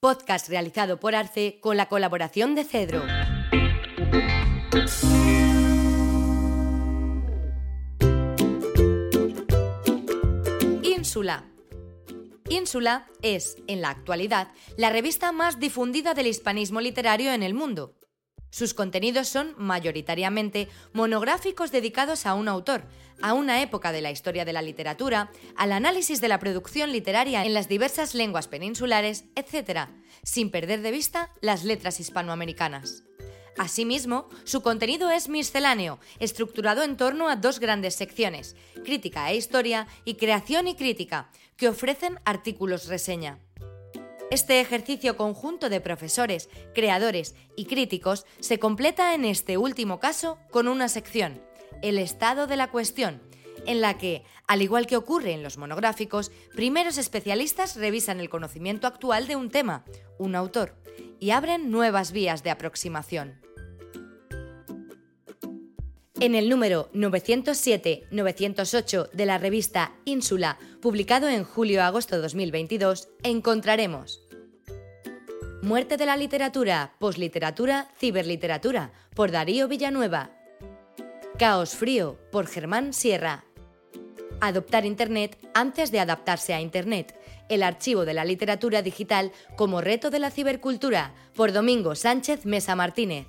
podcast realizado por Arce con la colaboración de Cedro. Ínsula. Ínsula es, en la actualidad, la revista más difundida del hispanismo literario en el mundo. Sus contenidos son mayoritariamente monográficos dedicados a un autor, a una época de la historia de la literatura, al análisis de la producción literaria en las diversas lenguas peninsulares, etc., sin perder de vista las letras hispanoamericanas. Asimismo, su contenido es misceláneo, estructurado en torno a dos grandes secciones, crítica e historia y creación y crítica, que ofrecen artículos reseña. Este ejercicio conjunto de profesores, creadores y críticos se completa en este último caso con una sección, el estado de la cuestión, en la que, al igual que ocurre en los monográficos, primeros especialistas revisan el conocimiento actual de un tema, un autor, y abren nuevas vías de aproximación. En el número 907-908 de la revista Ínsula, publicado en julio-agosto 2022, encontraremos Muerte de la literatura, posliteratura, ciberliteratura, por Darío Villanueva. Caos frío, por Germán Sierra. Adoptar Internet antes de adaptarse a Internet. El archivo de la literatura digital como reto de la cibercultura, por Domingo Sánchez Mesa Martínez.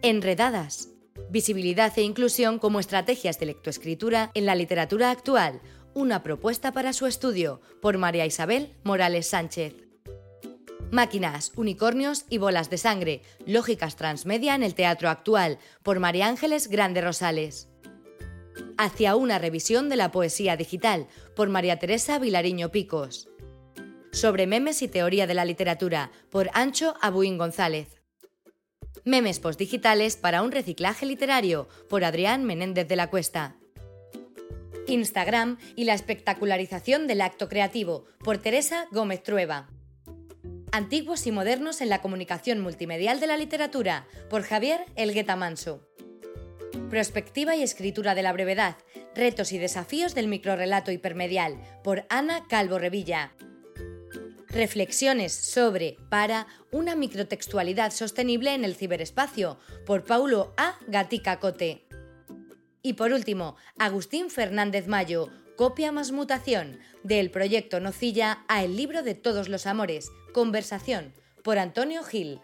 Enredadas, Visibilidad e inclusión como estrategias de lectoescritura en la literatura actual. Una propuesta para su estudio por María Isabel Morales Sánchez. Máquinas, unicornios y bolas de sangre. Lógicas transmedia en el teatro actual por María Ángeles Grande Rosales. Hacia una revisión de la poesía digital por María Teresa Vilariño Picos. Sobre memes y teoría de la literatura por Ancho Abuín González. Memes postdigitales para un reciclaje literario por Adrián Menéndez de la Cuesta. Instagram y la espectacularización del acto creativo por Teresa Gómez Trueba. Antiguos y modernos en la comunicación multimedial de la literatura por Javier Elgueta Manso. Prospectiva y escritura de la brevedad, retos y desafíos del microrelato hipermedial por Ana Calvo Revilla. Reflexiones sobre, para, una microtextualidad sostenible en el ciberespacio, por Paulo A. Gatica Cote. Y por último, Agustín Fernández Mayo, Copia más mutación, del proyecto Nocilla a El libro de todos los amores, Conversación, por Antonio Gil.